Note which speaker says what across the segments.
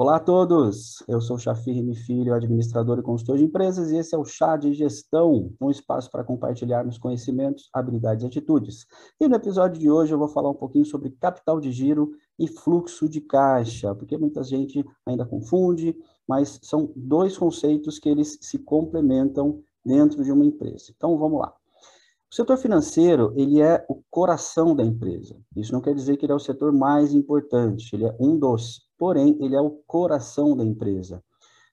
Speaker 1: Olá a todos, eu sou Chafir Rime Filho, administrador e consultor de empresas, e esse é o Chá de Gestão, um espaço para compartilharmos conhecimentos, habilidades e atitudes. E no episódio de hoje eu vou falar um pouquinho sobre capital de giro e fluxo de caixa, porque muita gente ainda confunde, mas são dois conceitos que eles se complementam dentro de uma empresa. Então vamos lá. O setor financeiro, ele é o coração da empresa. Isso não quer dizer que ele é o setor mais importante, ele é um dos porém, ele é o coração da empresa.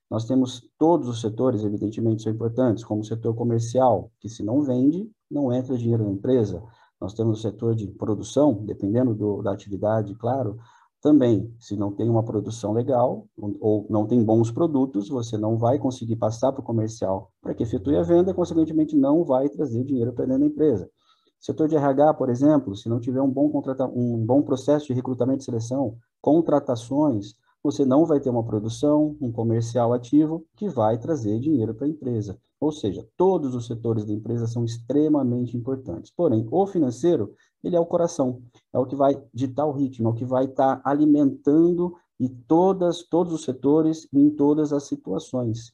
Speaker 1: Nós temos todos os setores, evidentemente, são importantes, como o setor comercial, que se não vende, não entra dinheiro na empresa. Nós temos o setor de produção, dependendo do, da atividade, claro, também, se não tem uma produção legal ou não tem bons produtos, você não vai conseguir passar para o comercial para que efetue a venda, consequentemente não vai trazer dinheiro para dentro da empresa. Setor de RH, por exemplo, se não tiver um bom, contrata um bom processo de recrutamento e seleção, contratações, você não vai ter uma produção, um comercial ativo que vai trazer dinheiro para a empresa. Ou seja, todos os setores da empresa são extremamente importantes. Porém, o financeiro, ele é o coração, é o que vai ditar o ritmo, é o que vai estar tá alimentando e todas, todos os setores em todas as situações.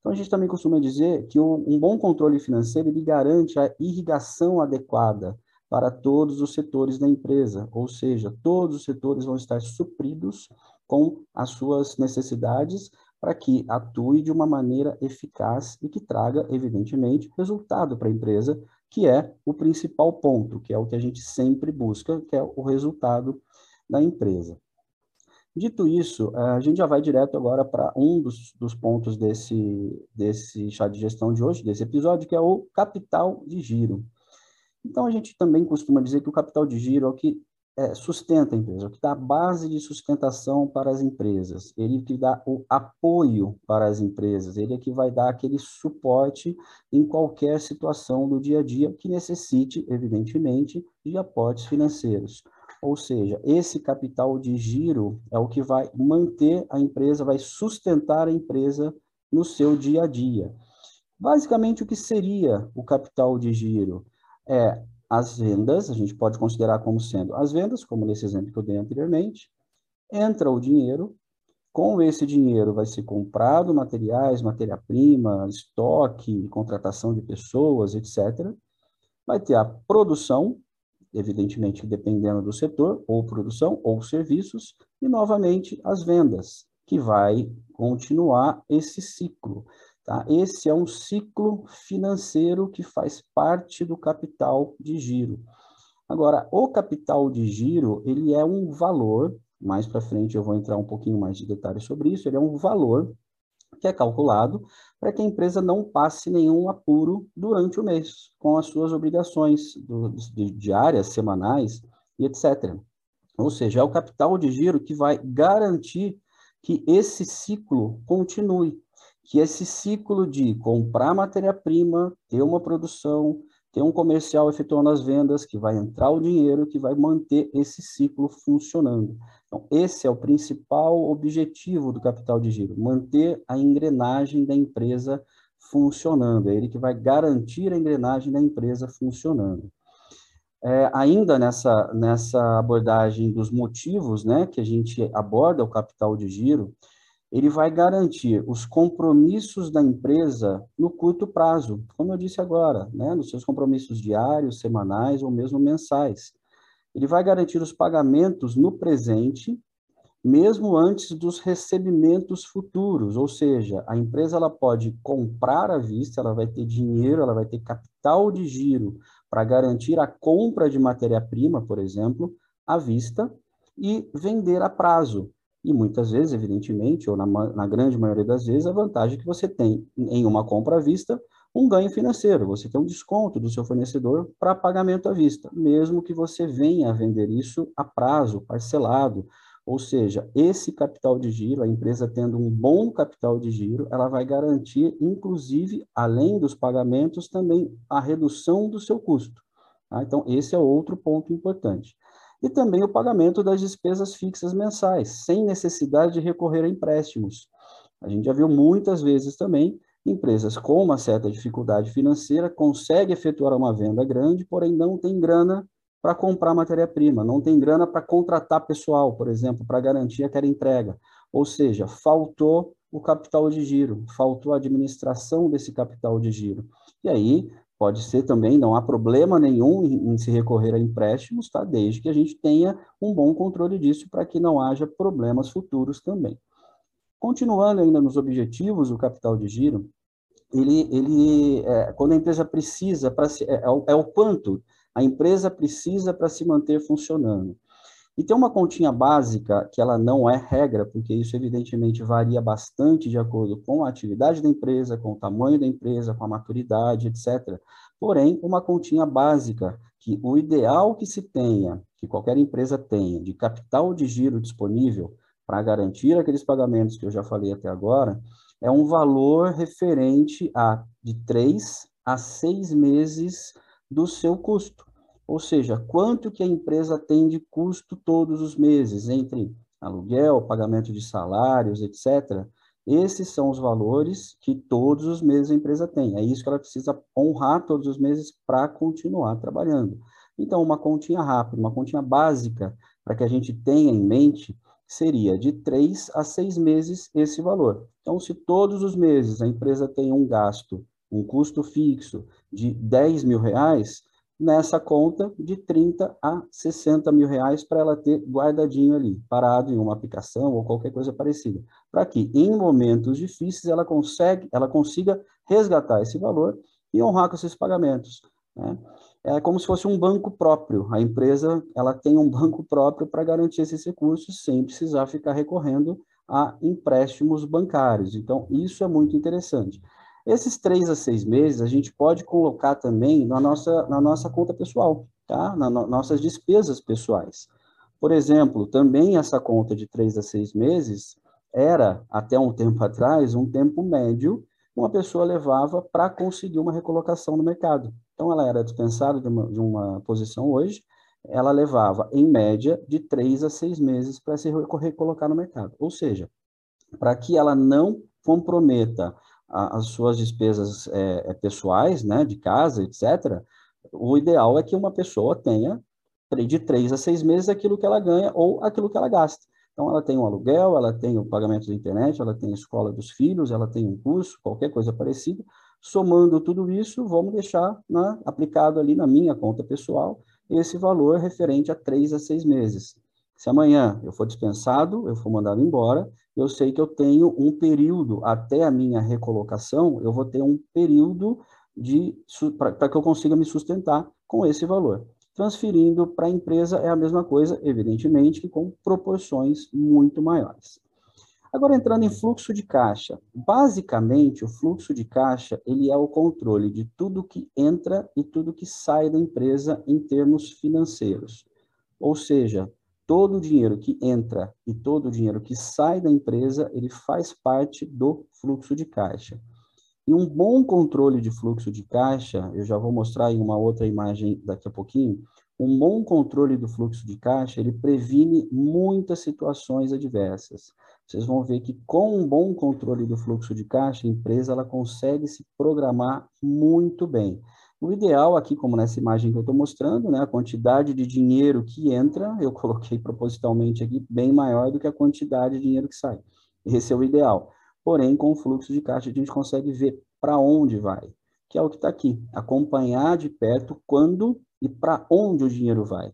Speaker 1: Então, a gente também costuma dizer que um bom controle financeiro ele garante a irrigação adequada para todos os setores da empresa, ou seja, todos os setores vão estar supridos com as suas necessidades para que atue de uma maneira eficaz e que traga, evidentemente, resultado para a empresa, que é o principal ponto, que é o que a gente sempre busca, que é o resultado da empresa. Dito isso, a gente já vai direto agora para um dos, dos, pontos desse, desse chá de gestão de hoje, desse episódio, que é o capital de giro. Então, a gente também costuma dizer que o capital de giro é o que é, sustenta a empresa, o que dá a base de sustentação para as empresas, ele que dá o apoio para as empresas, ele é que vai dar aquele suporte em qualquer situação do dia a dia que necessite, evidentemente, de aportes financeiros. Ou seja, esse capital de giro é o que vai manter a empresa, vai sustentar a empresa no seu dia a dia. Basicamente, o que seria o capital de giro? É as vendas, a gente pode considerar como sendo as vendas, como nesse exemplo que eu dei anteriormente, entra o dinheiro, com esse dinheiro vai ser comprado materiais, matéria-prima, estoque, contratação de pessoas, etc. Vai ter a produção, evidentemente dependendo do setor, ou produção, ou serviços, e novamente as vendas, que vai continuar esse ciclo. Tá? Esse é um ciclo financeiro que faz parte do capital de giro. Agora, o capital de giro, ele é um valor, mais para frente eu vou entrar um pouquinho mais de detalhes sobre isso, ele é um valor que é calculado para que a empresa não passe nenhum apuro durante o mês, com as suas obrigações do, de, diárias, semanais e etc. Ou seja, é o capital de giro que vai garantir que esse ciclo continue, que esse ciclo de comprar matéria-prima, ter uma produção, ter um comercial efetuando as vendas, que vai entrar o dinheiro, que vai manter esse ciclo funcionando. Então, esse é o principal objetivo do capital de giro, manter a engrenagem da empresa funcionando. É ele que vai garantir a engrenagem da empresa funcionando. É, ainda nessa, nessa abordagem dos motivos né, que a gente aborda o capital de giro, ele vai garantir os compromissos da empresa no curto prazo, como eu disse agora, né, nos seus compromissos diários, semanais ou mesmo mensais. Ele vai garantir os pagamentos no presente, mesmo antes dos recebimentos futuros, ou seja, a empresa ela pode comprar à vista, ela vai ter dinheiro, ela vai ter capital de giro para garantir a compra de matéria-prima, por exemplo, à vista e vender a prazo. E muitas vezes, evidentemente, ou na, na grande maioria das vezes, a vantagem é que você tem em uma compra à vista um ganho financeiro, você tem um desconto do seu fornecedor para pagamento à vista, mesmo que você venha a vender isso a prazo, parcelado. Ou seja, esse capital de giro, a empresa tendo um bom capital de giro, ela vai garantir, inclusive, além dos pagamentos, também a redução do seu custo. Tá? Então, esse é outro ponto importante e também o pagamento das despesas fixas mensais, sem necessidade de recorrer a empréstimos. A gente já viu muitas vezes também empresas com uma certa dificuldade financeira conseguem efetuar uma venda grande, porém não tem grana para comprar matéria-prima, não tem grana para contratar pessoal, por exemplo, para garantir aquela entrega, Ou seja, faltou o capital de giro, faltou a administração desse capital de giro. E aí, pode ser também, não há problema nenhum em, se recorrer a empréstimos, tá? desde que a gente tenha um bom controle disso para que não haja problemas futuros também. Continuando ainda nos objetivos do capital de giro, ele, ele é, quando a empresa precisa, para é, é, o, é o quanto a empresa precisa para se manter funcionando. E tem uma continha básica que ela não é regra, porque isso evidentemente varia bastante de acordo com a atividade da empresa, com o tamanho da empresa, com a maturidade, etc. Porém, uma continha básica que o ideal que se tenha, que qualquer empresa tenha, de capital de giro disponível para garantir aqueles pagamentos que eu já falei até agora, é um valor referente a de três a seis meses do seu custo. Ou seja, quanto que a empresa tem de custo todos os meses, entre aluguel, pagamento de salários, etc. Esses são os valores que todos os meses a empresa tem. É isso que ela precisa honrar todos os meses para continuar trabalhando. Então, uma continha rápida, uma continha básica, para que a gente tenha em mente, seria de três a seis meses esse valor. Então, se todos os meses a empresa tem um gasto, um custo fixo de 10 mil reais, nessa conta de 30 a 60 mil reais para ela ter guardadinho ali, parado em uma aplicação ou qualquer coisa parecida, para que em momentos difíceis ela, consegue, ela consiga resgatar esse valor e honrar com esses pagamentos. Né? É como se fosse um banco próprio. A empresa ela tem um banco próprio para garantir esses recursos sem precisar ficar recorrendo a empréstimos bancários. Então, isso é muito interessante. Esses três a seis meses a gente pode colocar também na nossa, na nossa conta pessoal, tá? Nas no, nossas despesas pessoais. Por exemplo, também essa conta de três a seis meses era, até um tempo atrás, um tempo médio uma pessoa levava para conseguir uma recolocação no mercado. Então, ela era dispensada de uma, de uma posição hoje, ela levava, em média, de três a seis meses para se recolocar no mercado. Ou seja, para que ela não comprometa as suas despesas é, é, pessoais, né, de casa, etc., o ideal é que uma pessoa tenha de três a seis meses aquilo que ela ganha ou aquilo que ela gasta. Então, ela tem um aluguel, ela tem o pagamento da internet, ela tem a escola dos filhos, ela tem um curso, qualquer coisa parecida. Somando tudo isso, vamos deixar né, aplicado ali na minha conta pessoal esse valor referente a três a seis meses. Se amanhã eu for dispensado, eu for mandado embora, eu sei que eu tenho um período até a minha recolocação, eu vou ter um período de para que eu consiga me sustentar com esse valor. Transferindo para a empresa é a mesma coisa, evidentemente, que com proporções muito maiores. Agora entrando em fluxo de caixa. Basicamente, o fluxo de caixa, ele é o controle de tudo que entra e tudo que sai da empresa em termos financeiros. Ou seja, todo o dinheiro que entra e todo o dinheiro que sai da empresa, ele faz parte do fluxo de caixa. E um bom controle de fluxo de caixa, eu já vou mostrar em uma outra imagem daqui a pouquinho, um bom controle do fluxo de caixa, ele previne muitas situações adversas. Vocês vão ver que com um bom controle do fluxo de caixa, a empresa ela consegue se programar muito bem. O ideal aqui, como nessa imagem que eu estou mostrando, né, a quantidade de dinheiro que entra, eu coloquei propositalmente aqui, bem maior do que a quantidade de dinheiro que sai. Esse é o ideal. Porém, com o fluxo de caixa, a gente consegue ver para onde vai, que é o que está aqui. Acompanhar de perto quando e para onde o dinheiro vai.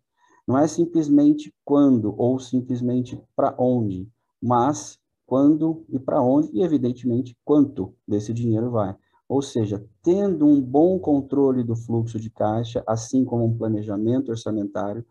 Speaker 1: Não é simplesmente quando ou simplesmente para onde, mas quando e para onde, e evidentemente quanto desse dinheiro vai. Ou seja, tendo um bom controle do fluxo de caixa, assim como um planejamento orçamentário,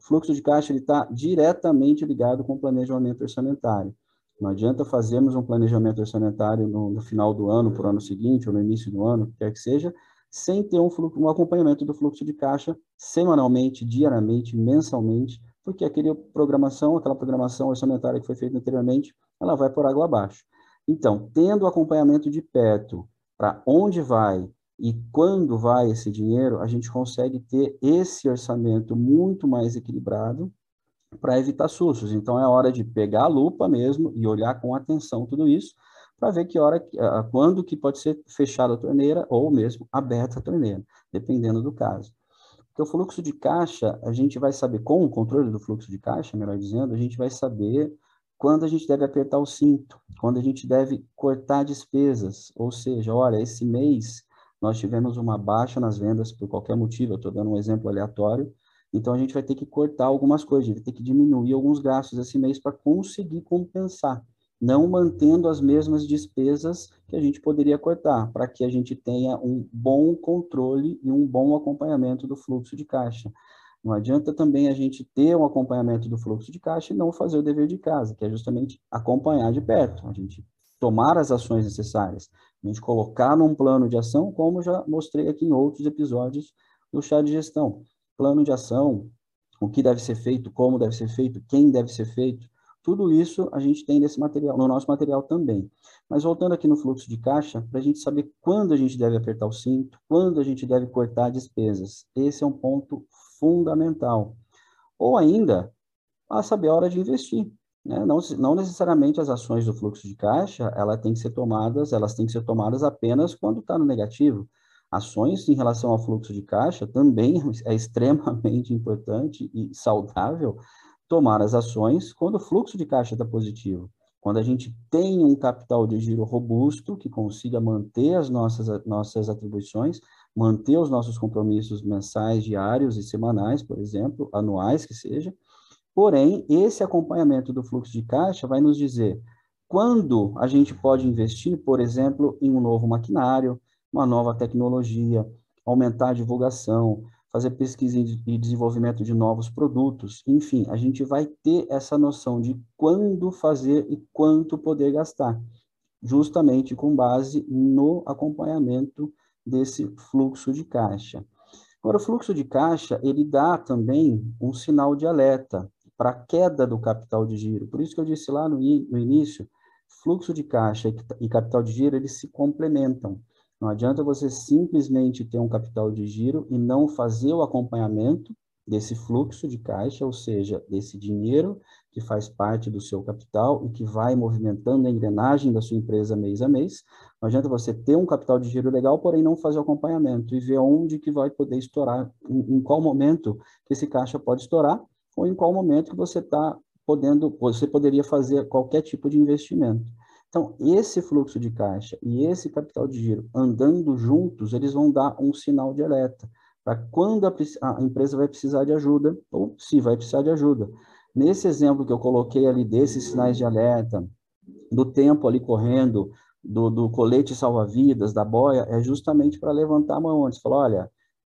Speaker 1: fluxo de caixa está diretamente ligado com o planejamento orçamentário. Não adianta fazermos um planejamento orçamentário no, no final do ano, para o ano seguinte, ou no início do ano, quer que seja, sem ter um, fluxo, um acompanhamento do fluxo de caixa semanalmente, diariamente, mensalmente, porque aquela programação, aquela programação orçamentária que foi feita anteriormente, ela vai por água abaixo. Então, tendo acompanhamento de perto para onde vai e quando vai esse dinheiro, a gente consegue ter esse orçamento muito mais equilibrado para evitar sustos. Então é hora de pegar a lupa mesmo e olhar com atenção tudo isso para ver que hora, quando que pode ser fechada a torneira ou mesmo aberta a torneira, dependendo do caso. Porque o fluxo de caixa, a gente vai saber, com o controle do fluxo de caixa, melhor dizendo, a gente vai saber quando a gente deve apertar o cinto, quando a gente deve cortar despesas, ou seja, olha, esse mês nós tivemos uma baixa nas vendas por qualquer motivo, eu estou dando um exemplo aleatório, então a gente vai ter que cortar algumas coisas, a gente vai ter que diminuir alguns gastos esse mês para conseguir compensar, não mantendo as mesmas despesas que a gente poderia cortar, para que a gente tenha um bom controle e um bom acompanhamento do fluxo de caixa. Não adianta também a gente ter um acompanhamento do fluxo de caixa e não fazer o dever de casa, que é justamente acompanhar de perto, a gente tomar as ações necessárias, a gente colocar num plano de ação, como já mostrei aqui em outros episódios do chá de gestão. Plano de ação, o que deve ser feito, como deve ser feito, quem deve ser feito, tudo isso a gente tem nesse material, no nosso material também. Mas voltando aqui no fluxo de caixa, para a gente saber quando a gente deve apertar o cinto, quando a gente deve cortar despesas. Esse é um ponto fundamental. Ou ainda, a saber a hora de investir. Né? Não, não necessariamente as ações do fluxo de caixa, ela tem que ser tomadas, elas têm que ser tomadas apenas quando está no negativo. Ações em relação ao fluxo de caixa também é extremamente importante e saudável tomar as ações quando o fluxo de caixa está positivo. Quando a gente tem um capital de giro robusto que consiga manter as nossas, nossas atribuições, manter os nossos compromissos mensais, diários e semanais, por exemplo, anuais que seja. Porém, esse acompanhamento do fluxo de caixa vai nos dizer quando a gente pode investir, por exemplo, em um novo maquinário, uma nova tecnologia, aumentar a divulgação, fazer pesquisa e desenvolvimento de novos produtos, enfim, a gente vai ter essa noção de quando fazer e quanto poder gastar, justamente com base no acompanhamento desse fluxo de caixa. Agora, o fluxo de caixa, ele dá também um sinal de alerta para a queda do capital de giro. Por isso que eu disse lá no, no início, fluxo de caixa e capital de giro, eles se complementam. Não adianta você simplesmente ter um capital de giro e não fazer o acompanhamento desse fluxo de caixa, ou seja, desse dinheiro que faz parte do seu capital e que vai movimentando a engrenagem da sua empresa mês a mês. Não adianta você ter um capital de giro legal, porém não fazer o acompanhamento e ver onde que vai poder estourar, em, em qual momento que esse caixa pode estourar, ou em qual momento que você está podendo, você poderia fazer qualquer tipo de investimento. Então, esse fluxo de caixa e esse capital de giro andando juntos, eles vão dar um sinal de alerta para quando a, a, empresa vai precisar de ajuda ou se vai precisar de ajuda. Nesse exemplo que eu coloquei ali desses sinais de alerta, do tempo ali correndo, do, do colete salva-vidas, da boia, é justamente para levantar a mão antes. Falar, olha,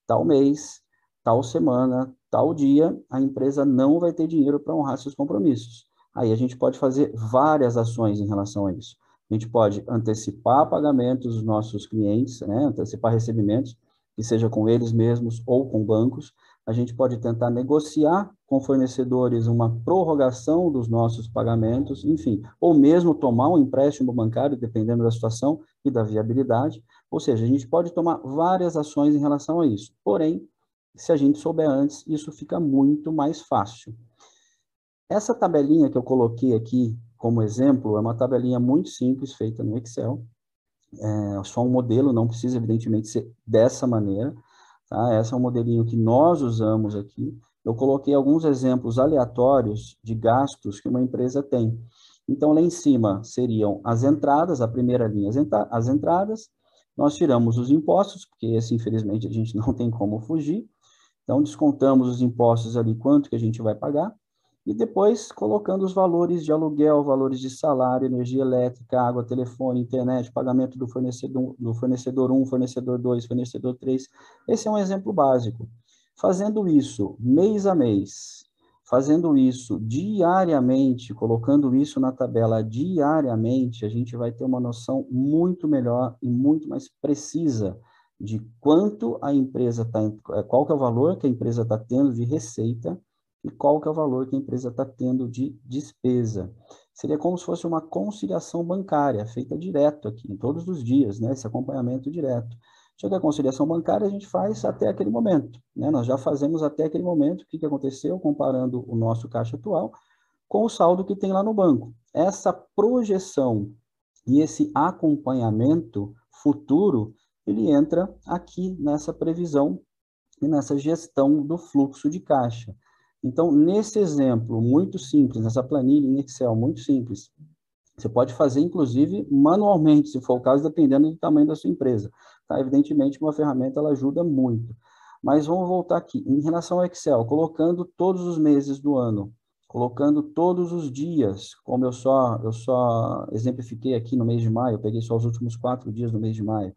Speaker 1: tal mês, tal semana, tal dia, a empresa não vai ter dinheiro para honrar seus compromissos. Aí a gente pode fazer várias ações em relação a isso. A gente pode antecipar pagamentos dos nossos clientes, né, antecipar recebimentos, que seja com eles mesmos ou com bancos. A gente pode tentar negociar com fornecedores uma prorrogação dos nossos pagamentos, enfim, ou mesmo tomar um empréstimo bancário, dependendo da situação e da viabilidade. Ou seja, a gente pode tomar várias ações em relação a isso. Porém, se a gente souber antes, isso fica muito mais fácil. Essa tabelinha que eu coloquei aqui como exemplo é uma tabelinha muito simples, feita no Excel, é só um modelo, não precisa evidentemente ser dessa maneira, tá? Esse é um modelinho que nós usamos aqui. Eu coloquei alguns exemplos aleatórios de gastos que uma empresa tem. Então, lá em cima seriam as entradas, a primeira linha, as entradas. Nós tiramos os impostos, porque esse, infelizmente, a gente não tem como fugir. Então, descontamos os impostos ali, quanto que a gente vai pagar e depois colocando os valores de aluguel, valores de salário, energia elétrica, água, telefone, internet, pagamento do fornecedor, do fornecedor 1, fornecedor 2, fornecedor 3. Esse é um exemplo básico. Fazendo isso mês a mês, fazendo isso diariamente, colocando isso na tabela diariamente, a gente vai ter uma noção muito melhor e muito mais precisa de quanto a empresa está, qual que é o valor que a empresa está tendo de receita, e qual que é o valor que a empresa está tendo de despesa. Seria como se fosse uma conciliação bancária, feita direto aqui, todos os dias, né? esse acompanhamento direto. Chega a conciliação bancária, a gente faz até aquele momento. Né? Nós já fazemos até aquele momento o que, que aconteceu, comparando o nosso caixa atual com o saldo que tem lá no banco. Essa projeção e esse acompanhamento futuro, ele entra aqui nessa previsão e nessa gestão do fluxo de caixa. Então, nesse exemplo muito simples, nessa planilha em Excel muito simples, você pode fazer, inclusive, manualmente, se for o caso, dependendo do tamanho da sua empresa. Tá? Evidentemente, uma ferramenta ela ajuda muito. Mas vamos voltar aqui. Em relação ao Excel, colocando todos os meses do ano, colocando todos os dias, como eu só, eu só exemplifiquei aqui no mês de maio, eu peguei só os últimos quatro dias do mês de maio.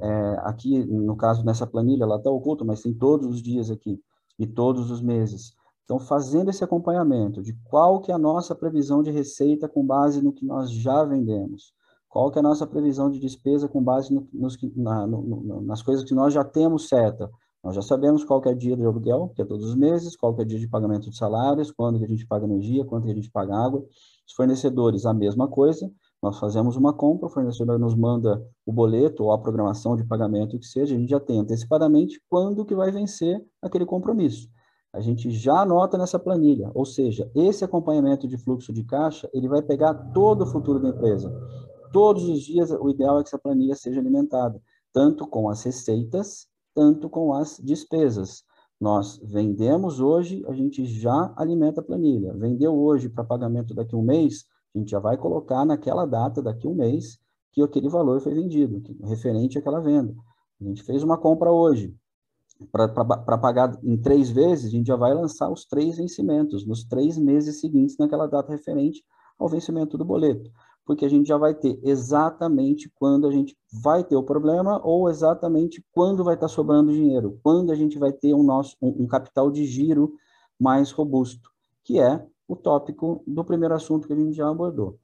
Speaker 1: É, aqui, no caso, nessa planilha, ela está oculta, mas tem todos os dias aqui e todos os meses. Então, fazendo esse acompanhamento de qual que é a nossa previsão de receita com base no que nós já vendemos, qual que é a nossa previsão de despesa com base no, nos, na, no, nas coisas que nós já temos certa. Nós já sabemos qual que é o dia de aluguel, que é todos os meses, qual que é o dia de pagamento de salários, quando que a gente paga energia, quanto que a gente paga água. Os fornecedores, a mesma coisa. Nós fazemos uma compra, o fornecedor nos manda o boleto ou a programação de pagamento que seja, a gente já tem antecipadamente quando que vai vencer aquele compromisso a gente já anota nessa planilha, ou seja, esse acompanhamento de fluxo de caixa, ele vai pegar todo o futuro da empresa. Todos os dias, o ideal é que essa planilha seja alimentada, tanto com as receitas, tanto com as despesas. Nós vendemos hoje, a gente já alimenta a planilha. Vendeu hoje para pagamento daqui a um mês, a gente já vai colocar naquela data, daqui a um mês, que aquele valor foi vendido, referente àquela venda. A gente fez uma compra hoje, para pagar em três vezes, a gente já vai lançar os três vencimentos, nos três meses seguintes, naquela data referente ao vencimento do boleto. Porque a gente já vai ter exatamente quando a gente vai ter o problema ou exatamente quando vai estar sobrando dinheiro, quando a gente vai ter um, nosso, um, um capital de giro mais robusto, que é o tópico do primeiro assunto que a gente já abordou.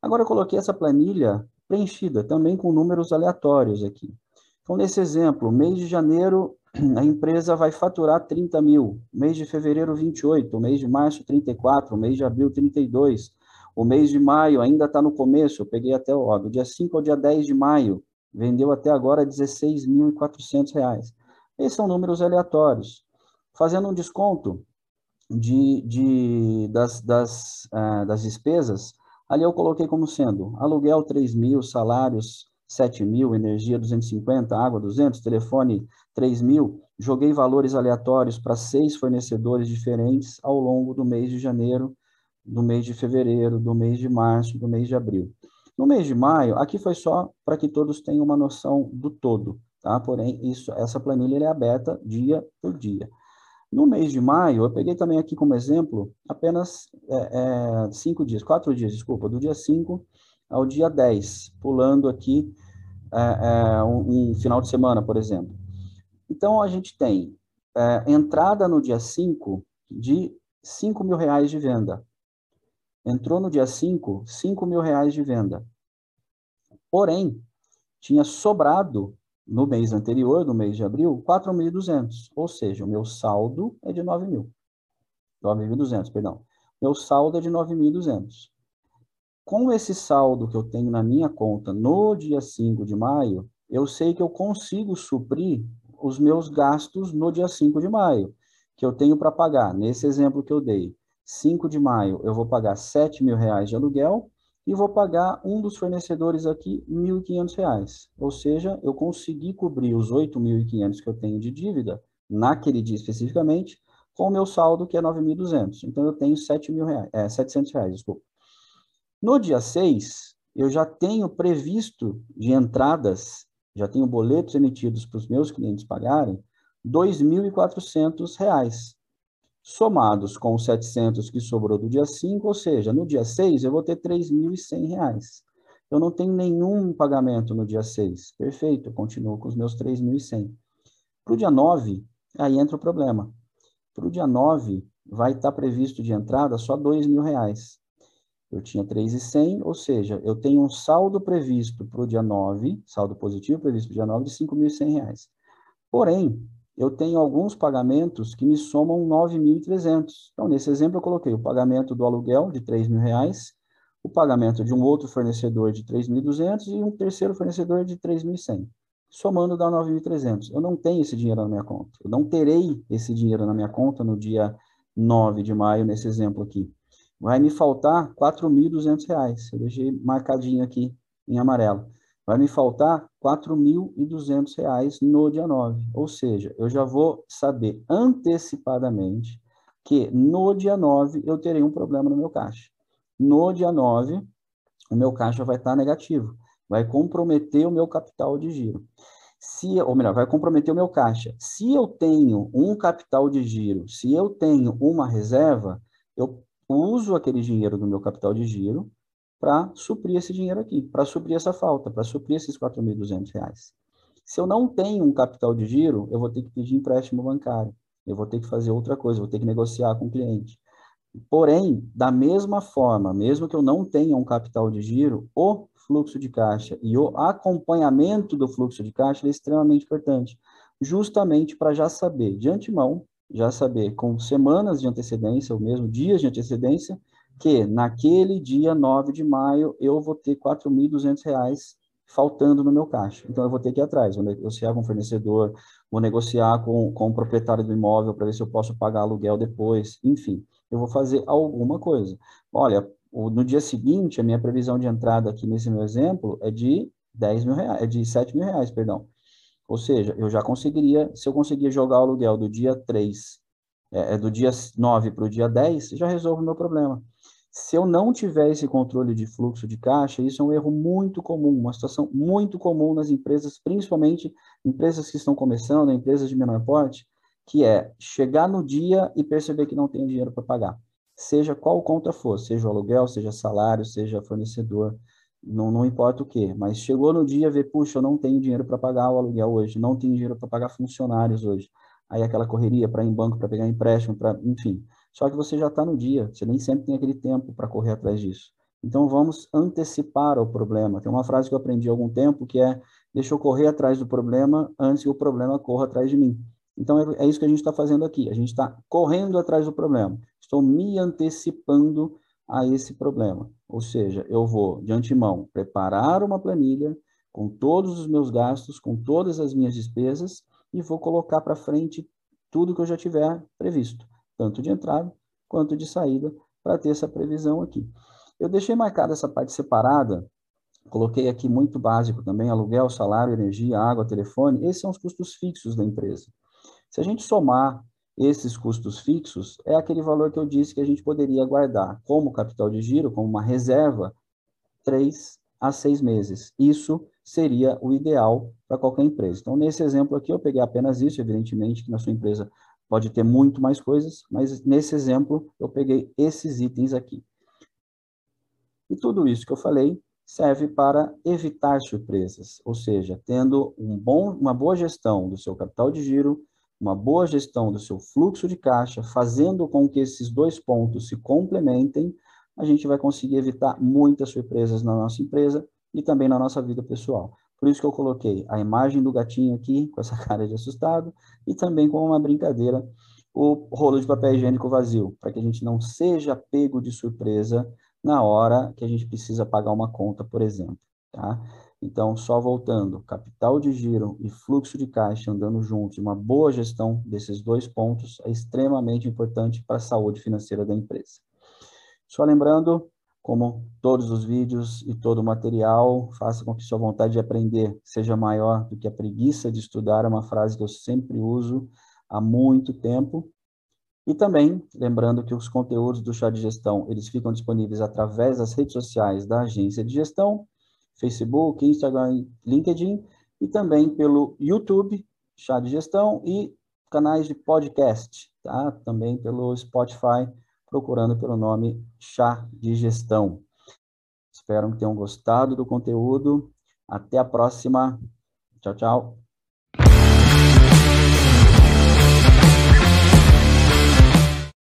Speaker 1: Agora eu coloquei essa planilha preenchida também com números aleatórios aqui. Então, nesse exemplo, mês de janeiro a empresa vai faturar 30 mil, mês de fevereiro 28, mês de março 34, mês de abril 32, o mês de maio ainda está no começo, eu peguei até ó, do dia 5 ao dia 10 de maio, vendeu até agora 16.400 reais. Esses são números aleatórios. Fazendo um desconto de, de, das, das, uh, das despesas, ali eu coloquei como sendo aluguel 3 mil, salários 7 mil, energia 250, água 200, telefone 3 mil. Joguei valores aleatórios para seis fornecedores diferentes ao longo do mês de janeiro, do mês de fevereiro, do mês de março, do mês de abril. No mês de maio, aqui foi só para que todos tenham uma noção do todo, tá? Porém, isso, essa planilha é aberta dia por dia. No mês de maio, eu peguei também aqui como exemplo apenas é, é, cinco dias, quatro dias, desculpa, do dia 5 ao dia 10, pulando aqui é, é, um, um, final de semana, por exemplo. Então, a gente tem é, entrada no dia 5 de 5 mil reais de venda. Entrou no dia 5, 5 mil reais de venda. Porém, tinha sobrado no mês anterior, no mês de abril, 4.200. Ou seja, o meu saldo é de 9 mil. 9.200, perdão. Meu saldo é de 9.200 com esse saldo que eu tenho na minha conta no dia 5 de maio, eu sei que eu consigo suprir os meus gastos no dia 5 de maio, que eu tenho para pagar. Nesse exemplo que eu dei, 5 de maio eu vou pagar 7 mil reais de aluguel e vou pagar um dos fornecedores aqui R$ 1.500. Ou seja, eu consegui cobrir os 8.500 que eu tenho de dívida, naquele dia especificamente, com o meu saldo que é 9.200. Então, eu tenho 7 mil reais, é, 700 reais, desculpa. No dia 6, eu já tenho previsto de entradas, já tenho boletos emitidos para os meus clientes pagarem, R$ 2.400, somados com os 700 que sobrou do dia 5, ou seja, no dia 6 eu vou ter R$ 3.100. Eu não tenho nenhum pagamento no dia 6. Perfeito, eu continuo com os meus 3.100. Para o dia 9, aí entra o problema. Para o dia 9, vai estar previsto de entrada só R$ 2.000 eu tinha 3,100, ou seja, eu tenho um saldo previsto para o dia 9, saldo positivo previsto para o dia 9 de R$ 5.100. Porém, eu tenho alguns pagamentos que me somam 9.300. Então, nesse exemplo, eu coloquei o pagamento do aluguel de R$ 3.000, o pagamento de um outro fornecedor de 3.200 e um terceiro fornecedor de 3.100. Somando dá 9.300. Eu não tenho esse dinheiro na minha conta. Eu não terei esse dinheiro na minha conta no dia 9 de maio, nesse exemplo aqui vai me faltar R$ 4.200. Eu deixei marcadinho aqui em amarelo. Vai me faltar R$ 4.200 no dia 9. Ou seja, eu já vou saber antecipadamente que no dia 9 eu terei um problema no meu caixa. No dia 9, o meu caixa vai estar negativo, vai comprometer o meu capital de giro. Se, ou melhor, vai comprometer o meu caixa. Se eu tenho um capital de giro, se eu tenho uma reserva, eu uso aquele dinheiro do meu capital de giro para suprir esse dinheiro aqui, para suprir essa falta, para suprir esses R$ 4.200. Se eu não tenho um capital de giro, eu vou ter que pedir empréstimo bancário, eu vou ter que fazer outra coisa, vou ter que negociar com o cliente. Porém, da mesma forma, mesmo que eu não tenha um capital de giro, o fluxo de caixa e o acompanhamento do fluxo de caixa é extremamente importante, justamente para já saber de antemão, já saber com semanas de antecedência, ou mesmo dias de antecedência, que naquele dia 9 de maio eu vou ter R$ 4.200 faltando no meu caixa. Então, eu vou ter que ir atrás, vou negociar com o fornecedor, vou negociar com, com o proprietário do imóvel para ver se eu posso pagar aluguel depois, enfim, eu vou fazer alguma coisa. Olha, no dia seguinte, a minha previsão de entrada aqui nesse meu exemplo é de 10 mil reais, é de 7 mil reais, perdão. Ou seja, eu já conseguiria, se eu conseguir jogar o aluguel do dia 3, é, é do dia 9 para o dia 10, já resolve o meu problema. Se eu não tiver esse controle de fluxo de caixa, isso é um erro muito comum, uma situação muito comum nas empresas, principalmente empresas que estão começando, empresas de menor porte, que é chegar no dia e perceber que não tem dinheiro para pagar. Seja qual conta for, seja o aluguel, seja salário, seja fornecedor, não, não importa o que, mas chegou no dia ver, puxa, eu não tenho dinheiro para pagar o aluguel hoje, não tenho dinheiro para pagar funcionários hoje. Aí aquela correria para ir em banco, para pegar empréstimo, para, enfim, só que você já está no dia, você nem sempre tem aquele tempo para correr atrás disso. Então vamos antecipar o problema. Tem uma frase que eu aprendi há algum tempo que é: deixa eu correr atrás do problema antes que o problema corra atrás de mim. Então é, é isso que a gente está fazendo aqui. A gente está correndo atrás do problema. Estou me antecipando a esse problema. Ou seja, eu vou de antemão preparar uma planilha com todos os meus gastos, com todas as minhas despesas e vou colocar para frente tudo que eu já tiver previsto tanto de entrada quanto de saída, para ter essa previsão aqui. Eu deixei marcada essa parte separada, coloquei aqui muito básico também, aluguel, salário, energia, água, telefone, esses são os custos fixos da empresa. Se a gente somar esses custos fixos, é aquele valor que eu disse que a gente poderia guardar como capital de giro, como uma reserva, três a seis meses. Isso seria o ideal para qualquer empresa. Então, nesse exemplo aqui, eu peguei apenas isso, evidentemente que na sua empresa Pode ter muito mais coisas, mas nesse exemplo eu peguei esses itens aqui. E tudo isso que eu falei serve para evitar surpresas, ou seja, tendo um bom, uma boa gestão do seu capital de giro, uma boa gestão do seu fluxo de caixa, fazendo com que esses dois pontos se complementem, a gente vai conseguir evitar muitas surpresas na nossa empresa e também na nossa vida pessoal. Por isso que eu coloquei a imagem do gatinho aqui, com essa cara de assustado, e também com uma brincadeira, o rolo de papel higiênico vazio, para que a gente não seja pego de surpresa na hora que a gente precisa pagar uma conta, por exemplo. Tá? Então, só voltando, capital de giro e fluxo de caixa andando juntos, uma boa gestão desses dois pontos é extremamente importante para a saúde financeira da empresa. Só lembrando, como todos os vídeos e todo o material, faça com que sua vontade de aprender seja maior do que a preguiça de estudar, é uma frase que eu sempre uso há muito tempo. E também, lembrando que os conteúdos do Chá de Gestão, eles ficam disponíveis através das redes sociais da agência de gestão, Facebook, Instagram, LinkedIn, e também pelo YouTube, Chá de Gestão, e canais de podcast, tá? Também pelo Spotify, procurando pelo nome Chá de Gestão. Espero que tenham gostado do conteúdo. Até a próxima. Tchau, tchau.